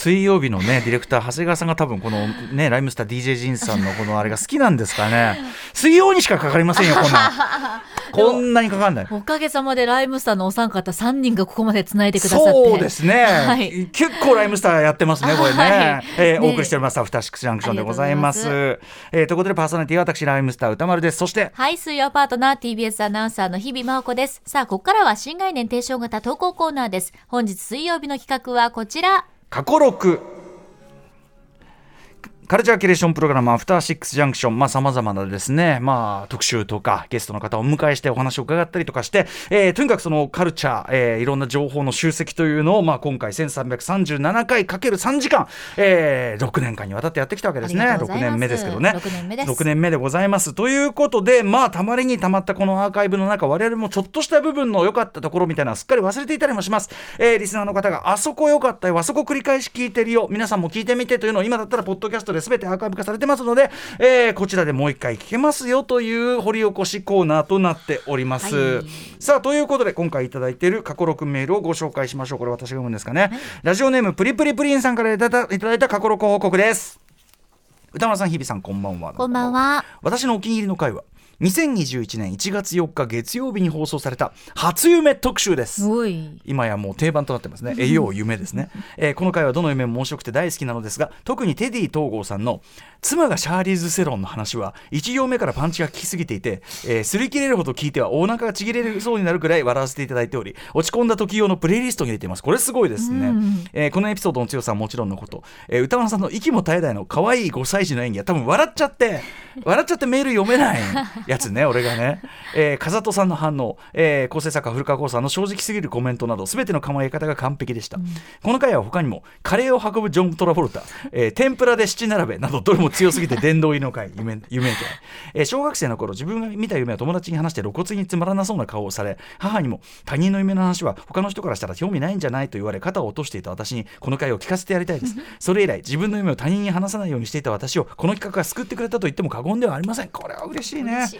水曜日のね ディレクター長谷川さんが多分このねライムスター DJ ジンさんのこのあれが好きなんですかね。水曜にしかかかりませんよこんな こんなにかかんない。おかげさまでライムスターのお三方3人がここまでつないでくださって。そうですね、はい。結構ライムスターやってますねこれね、はい。えーねお送りしておりますアフターシックスジャンクションでございます。えーということでパーソナリティは私ライムスター歌丸です。そしてはい、水曜パートナー TBS アナウンサーの日々真央子です。さあ、ここからは新概念提唱型投稿コーナーです。本日水曜日の企画はこちら。過去6カルチャーキュレーションプログラムアフターシックスジャンクション、まあ様々なですね、まあ特集とかゲストの方をお迎えしてお話を伺ったりとかして、えーとにかくそのカルチャー、えーいろんな情報の集積というのを、まあ今回1337回かける3時間、えー6年間にわたってやってきたわけですね。ありがとうご6ざいます年目ですけどね。6年目です6年目でございます。ということで、まあたまりにたまったこのアーカイブの中、我々もちょっとした部分の良かったところみたいなすっかり忘れていたりもします。えーリスナーの方があそこ良かったよ、あそこ繰り返し聞いてるよ、皆さんも聞いてみてというのを今だったらポッドキャストで全てアーカイブ化されてますので、えーこちらでもう一回聞けますよという掘り起こしコーナーとなっております。はいさあということで今回いただいている過去録メールをご紹介しましょう。これ私が読むんですかね。ラジオネームプリプリプリンさんからいただいた過去録報告です。歌丸さん、日比さん、こんばんは。こんばんは。私のお気に入りの回は2021年1月4日月曜日に放送された初夢特集です。今やもう定番となってますね。栄養夢ですね、えーこの回はどの夢も面白くて大好きなのですが、特にテディ東郷さんの妻がシャーリーズ・セロンの話は1行目からパンチが効きすぎていて、えー擦り切れるほど聞いてはお腹がちぎれるそうになるくらい笑わせていただいており、落ち込んだ時用のプレイリストに入れています。これすごいですね。うんえーこのエピソードの強さはもちろんのこと、えー歌丸さんの息も絶え絶えの可愛い5歳児の演技は多分笑っちゃって、笑っちゃってメール読めない やつね、俺がね。えー、風戸さんの反応、えー構成作家古川光さんの正直すぎるコメントなど、すべての構え方が完璧でした。この回は他にも、カレーを運ぶジョン・トラボルタ、えー天ぷらで七並べなど、どれも強すぎて殿堂入りの回、夢夢みたい、えー小学生の頃、自分が見た夢は友達に話して露骨につまらなそうな顔をされ、母にも他人の夢の話は他の人からしたら興味ないんじゃないと言われ、肩を落としていた私に、この回を聞かせてやりたいです。それ以来、自分の夢を他人に話さないようにしていた私を、この企画が救ってくれたと言っても過言ではありません。これは嬉しいねい。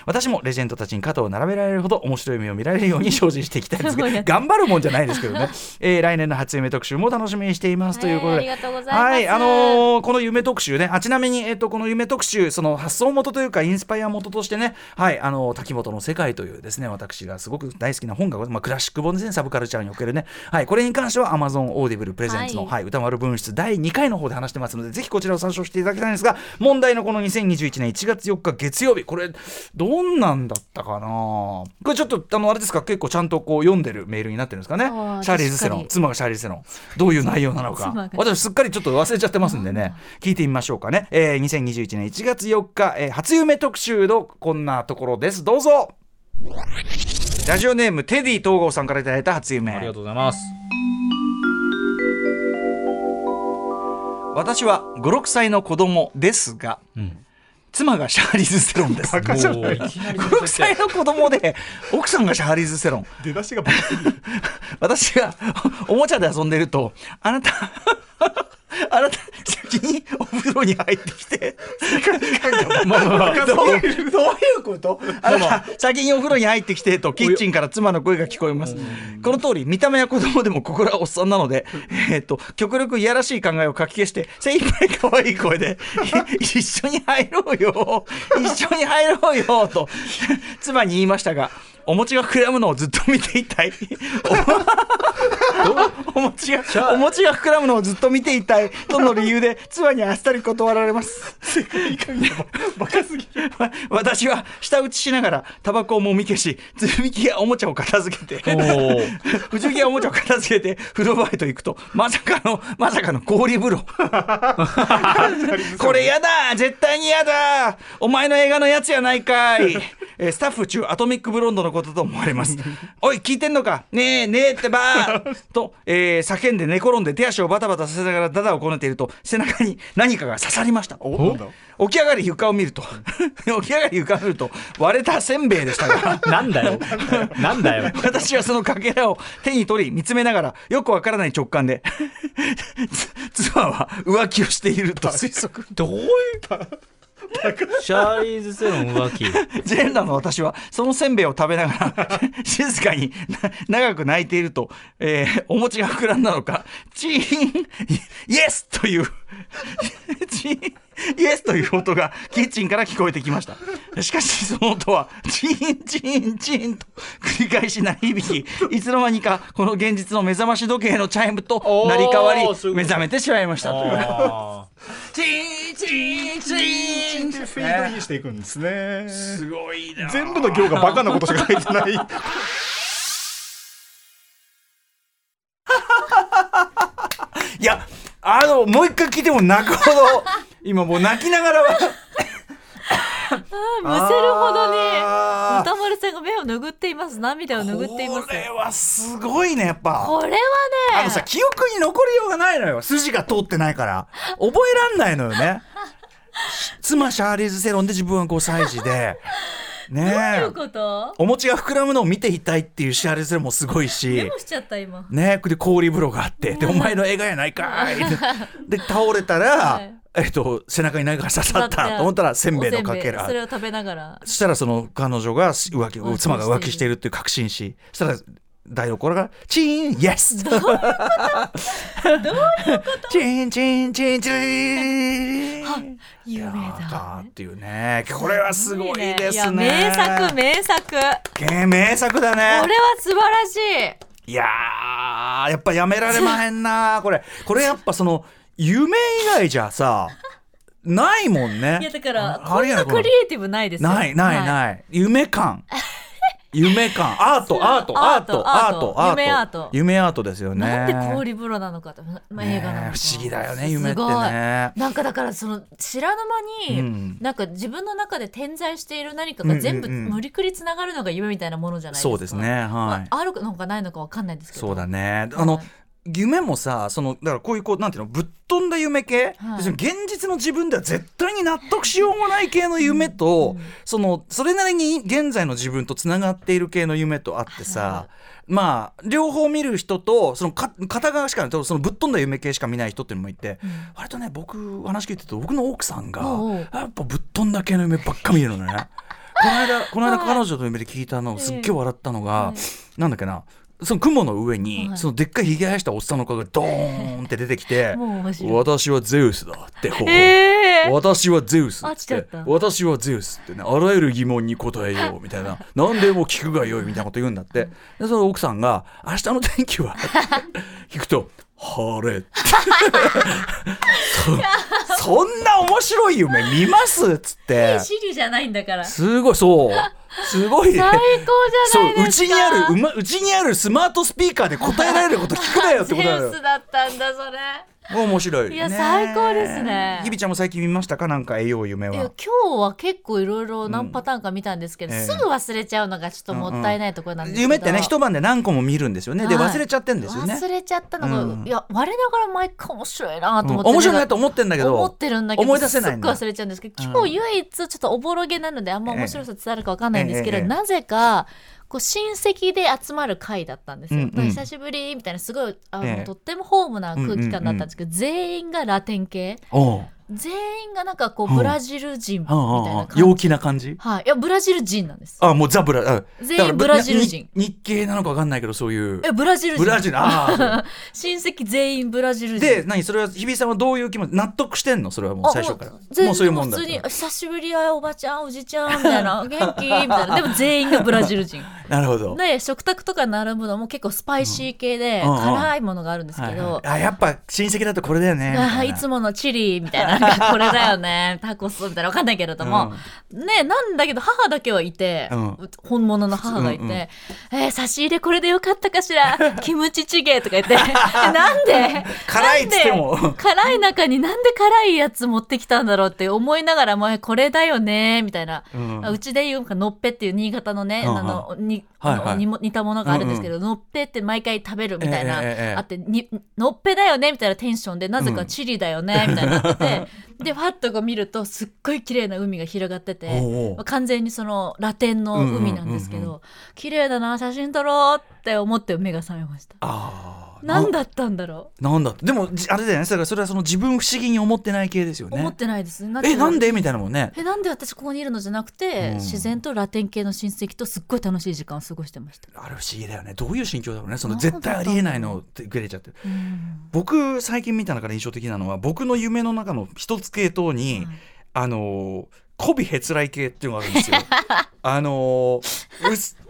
私もレジェンドたちに肩を並べられるほど面白い夢を見られるように精進していきたいですが 頑張るもんじゃないですけどね、えー来年の初夢特集も楽しみにしています。ということで、えーありがとうございます。はいあのーこの夢特集ね。あちなみに、えっとこの夢特集その発想元というかインスパイア元としてね。はいあの滝本の世界というですね私がすごく大好きな本が、まあ、クラシック本ですねサブカルチャーにおけるね。はいこれに関しては Amazon オーディブルプレゼンツの、はい。はい、宇多丸分室第2回の方で話してますのでぜひこちらを参照していただきたいんですが問題のこの2021年1月4日月曜日。これどんなんだったかな？これちょっとあのあれですか？結構ちゃんとこう読んでるメールになってるんですかね？シャーリーズ・セロン。妻がシャーリーズ・セロン。どういう内容なのか。私すっかりちょっと忘れちゃってますんでね。聞いてみましょうかね、えー2021年1月4日、えー初夢特集のこんなところです。どうぞ。ラジオネームテディ東郷さんからいただいた初夢。ありがとうございます。私は56歳の子供ですがうん。妻がシャーリーズ・セロンです。もういきなり56歳の子供で奥さんがシャーリーズ・セロン。出だしが 私がおもちゃで遊んでいるとあなた あなた先にお風呂に入ってきて。どういうこと？あなた先にお風呂に入ってきてとキッチンから妻の声が聞こえます。この通り見た目は子供でも心はおっさんなので、えー、と極力いやらしい考えをかき消して精一杯可愛い声でい 一緒に入ろうよ一緒に入ろうよと妻に言いましたがお餅が膨らむのをずっと見ていたい。お お餅がお餅が膨らむのをずっと見ていたい。との理由で妻にあっさり断られます。バカすぎる。わ私は舌打ちしながらタバコをもみ消し積み木やおもちゃを片付けて藤木 やおもちゃを片付けて風呂場へと行くとまさかのまさかの氷風呂。これやだ絶対にやだ。お前の映画のやつやないかい、えースタッフ中アトミックブロンドのことと思われます。おい聞いてんのか？ねえねえってばー。と、えー叫んで寝転んで手足をバタバタさせながらダダをこねていると背中に何かが刺さりました。起き上がり床を見ると。起き上がり床を見ると割れたせんべいでしたが。なんだよ。なんだよ。私はそのかけらを手に取り見つめながらよくわからない直感でつ妻は浮気をしていると。推測どういう？シャーリーズ・セロン浮気。全裸の私はそのせんべいを食べながら 静かにな長く泣いていると、えーお餅が膨らんだのかチーンイエスという イエスという音がキッチンから聞こえてきました。しかしその音はチーンチーンチーンと繰り返し鳴り響きいつの間にかこの現実の目覚まし時計のチャイムと成り代わり目覚めてしまいました。というあチ ーンチーンチーンでフェードインしていくんですね。すごいな。全部の行がバカなことしか書いてないいもう一回聞いても泣くほど、今もう泣きながらは、むせるほどに歌丸さんが目を拭っています涙を拭っていますこれはすごいね、やっぱ。これはねあのさ、記憶に残りようがないのよ。筋が通ってないから。覚えらんないのよね。妻シャーリーズ・セロンで自分は5歳児で。ねどういえう。こと？お餅が膨らむのを見ていたいっていうシャーリーズ・セロンもすごいメしモ。しちゃった今。ねで氷風呂があって。でお前の映画やないかい。で倒れたら、はい。えっと、背中に何かが刺さった。と思ったらせんべいのかけら。それを食べながら。そしたらその彼女が浮気浮気妻が浮気しているっていう確信しそしたら台所がチーンイエスどういうこと？チーンチーンチーンチーン。有名だ。だっていうね。これはすごいですやね名作名作。名作だね。素晴らしい。いやーやっぱやめられまへんな。これ。これやっぱその夢以外じゃさないもんね。いやだからあこんなクリエイティブないですよ。ないないはない、夢感夢感。アートアートアートアートアート。夢アート。夢アート。ですよね。なんで氷風呂なのかと、まあ、映画なの不思議だよね夢ってね。なんかだからその知らぬ間に、うん。なんか自分の中で点在している何かが全部うんうん。うん無理くりつながるのが夢みたいなものじゃないですか。そうですねはい、まあ、あるのかないのかわかんないですけど。そうだね。あの、はい夢もさそのだからこういうこうなんていうのぶっ飛んだ夢系、はい。現実の自分では絶対に納得しようもない系の夢と、そのそれなりに現在の自分とつながっている系の夢とあってさ、まあ両方見る人とそのか片側しかない。そのぶっ飛んだ夢系しか見ない人っていうのもいて、割とね僕話聞いてると僕の奥さんがやっぱぶっ飛んだ系の夢ばっか見るのね。この間この間彼女と夢で聞いたのすっげえ笑ったのが、はい。なんだっけなその雲の上に、はい。そのでっかいひげ生やしたおっさんの顔がドーンって出てきて 私はゼウスだってこう、えー、私はゼウスって。私はゼウスってねあらゆる疑問に答えようみたいな。何でも聞くがよいみたいなこと言うんだって。でその奥さんが「明日の天気は? 」聞くと「晴れ」そそんな面白い夢見ます？っつって。シリじゃないんだから。最すごいそうすごいね高じそうゃないうですか。ちにあるうまうちにあるスマートスピーカーで答えられること聞くなよってことだよゼウスだったんだそれ。面白い。いや最高ですね。ひびちゃんも最近見ましたか？なんか栄養夢は。今日は結構いろいろ何パターンか見たんですけど、すぐ忘れちゃうのがちょっともったいないところなんです夢ってね一晩で何個も見るんですよね。ではい忘れちゃってんですよね。忘れちゃったのが、うん。いや我ながら毎回面白いなとうん思って、面白いなと思ってんだけど思ってるんだけど思い出せないんだ。すっごい忘れちゃうんですけど今日唯一ちょっとおぼろげなのであんま面白さ伝わるかわかんないんですけど、なぜかこう親戚で集まる会だったんですよ、うんうん。久しぶりみたいなすごいあの、ええ。とってもホームな空気感だったんですけど、全員がラテン系全員がなんかこううん。ブラジル人みたいうんうんうなん。感じ陽気な感じ？はい、いやブラジル人なんです。あもうザブラあ全員ブラジル人。日系なのか分かんないけどそういう。えブラジル人。ブラジルあ 親戚全員ブラジルあ人。で何それは日比さんはどういう気持ち納得してんの？それはもう最初から。あもうそういうもんだ普通に久しぶりやおばちゃんおじちゃんみたいな 元気？みたいな。でも全員がブラジル人。なるほど。で食卓とか並ぶのも結構スパイシー系で、うんうん辛いものがあるんですけど、はいはい。あやっぱ親戚だとこれだよねいつものチリみたいななんかこれだよねタコスみたいなわかんないけれども、ねなんだけど母だけはいて、うん。本物の母がいて、うんうん。えー差し入れこれでよかったかしら？キムチチゲとか言って。えなんで？辛いっつっても。辛い中になんで辛いやつ持ってきたんだろうって思いながらもえこれだよねみたいな、ううんちでいうのっぺっていう新潟のね、うんうん。あのにはいはい。似たものがあるんですけど、のっぺって毎回食べるみたいな、ええええええ。あってにのっぺだよねみたいなテンションでなぜかチリだよね、みたいになってて でファッとこう見るとすっごい綺麗な海が広がってておうおう。完全にそのラテンの海なんですけど、うんうんうん綺麗だな写真撮ろうって思って目が覚めました。何だったんだろなんだ。でもじあれだよね。だからそれはその自分不思議に思ってない系ですよう、思っねてないです。なえなんで？みたいなもんね。えなんで私ここにいるのじゃなくて、うん。自然とラテン系の親戚とすっごい楽しい時間を過ごしてました、あれ不思議だよね。どういう心境だろうね。その絶対ありえないのってグレちゃって。るうん。僕最近見た中で印象的なのは僕の夢の中の一つ系統に、はいあのー媚びへつらい系っていうのがあるんですよ。あの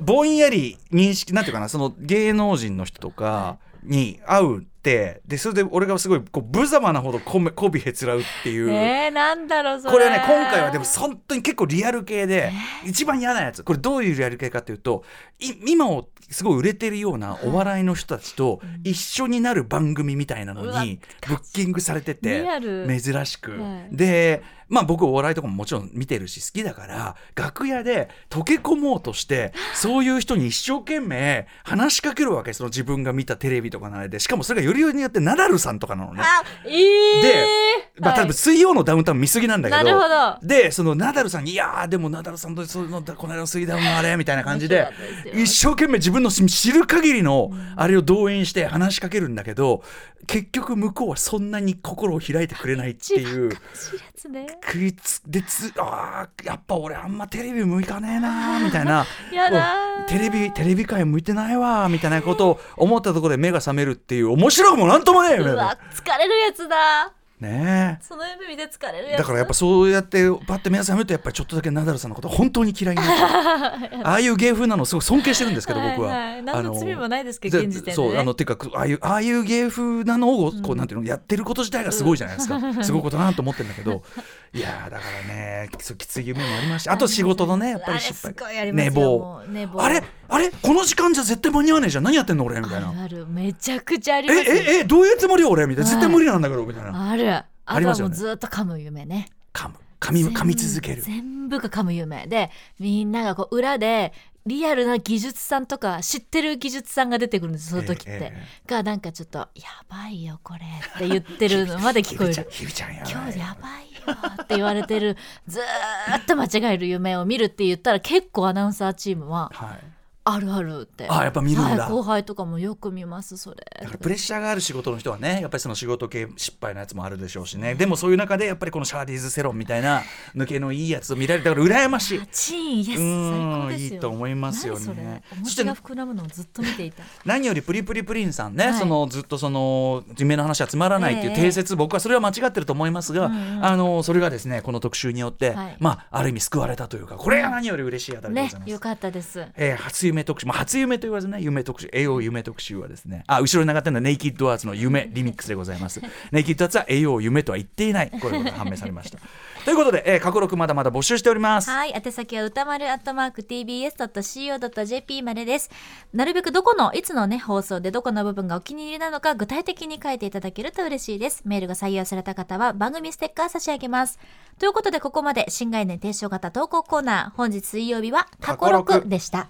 ぼんやり認識なんていうかなその芸能人の人とかに合うってでそれで俺がすごいこう無様なほどこめ媚びへつらうっていう。えー、なんだろうこれはね今回はでも本当に結構リアル系で一番嫌なやつ。これどういうリアル系かっていうとい今をすごい売れてるようなお笑いの人たちと一緒になる番組みたいなのにブッキングされてて珍しく、はい。でまあ僕お笑いとかももちろん見てるし好きだから楽屋で溶け込もうとして そういう人に一生懸命話しかけるわけ。その自分が見たテレビとかのあれで。しかもそれがよりによってナダルさんとかなのね。あえー、でまあ、はい。多分水曜のダウンタウン見過ぎなんだけどなるほど。でそのナダルさんに「いやーでもナダルさんとそのこの間の水ダウンのあれ」みたいな感じで一生懸命自分の知る限りのあれを動員して話しかけるんだけど結局向こうはそんなに心を開いてくれないっていう。食いつでつあーやっぱ俺あんまテレビ向いかねえなーみたいな。やだテレビテレビ界向いてないわみたいなことを思ったところで目が覚めるっていう面白くもなんともねえようわ疲れるやつだ。ねえ。その疲れるやつ。だからやっぱそうやってパッて目が覚めるとやっぱりちょっとだけナダルさんのこと本当に嫌いになる ああいう芸風なのすごい尊敬してるんですけど僕は。い。い何の罪もないですけどで現時点で、ね、そうあのっていうかああいうああいう芸風なのをこう、なんていうのやってること自体がすごいじゃないですか、すごいことだなと思ってるんだけど。いやーだからねきつい夢もありました。あと仕事のねやっぱり失敗。寝坊。あれ？あれ？この時間じゃ絶対間に合わねえじゃん。何やってんの俺？みたいあなるある。めちゃくちゃありえます。よええどういうつもり？よ俺？みたいな。絶対無理なんだけどみたいな。ある。あとはもうありますよねずっと噛む夢ね。噛む。噛み噛み続ける。全部が噛む夢。でみんながこう裏でリアルな技術さんとか知ってる技術さんが出てくるんですその時って、ええ。がなんかちょっと「やばいよこれ」って言ってるのまで聞こえる。ひびちゃんやばい今日やばいよって言われてる。ずーっと間違える夢を見るって言ったら結構アナウンサーチームははいあるあるって。あやっぱ見るんだ。はい、後輩とかもよく見ますそれ。だからプレッシャーがある仕事の人はねやっぱりその仕事系失敗のやつもあるでしょうしね。でもそういう中でやっぱりこのシャーリーズ・セロンみたいな抜けのいいやつを見られたから羨ましい。チーンイエスう最高ですよいいと思いますよね。何それ。お餅が膨らむのをずっと見ていた。何よりプリプリプリンさんね、はい。そのずっとその夢の話はつまらないっていうええ。定説、僕はそれは間違ってると思いますが、うんうんあのそれがですねこの特集によって、はい。まあある意味救われたというかこれが何より嬉しいあたりでごねざいます。よかったです。えー初夢特集、まあ、初夢と言わずね、夢特集、栄養夢特集はですね、あ、後ろに流ってるのはネイキッドアーツの夢リミックスでございます。ネイキッドアーツは栄養夢とは言っていない、これが判明されました。ということで、えー、過去録まだまだ募集しております。はい宛先は歌丸アットマーク TBS.CO.JP までですなるべくどこのいつのね放送でどこの部分がお気に入りなのか具体的に書いていただけると嬉しいですメールが採用された方は番組ステッカー差し上げますということでここまで新概念提唱型投稿コーナー本日水曜日は過去録でした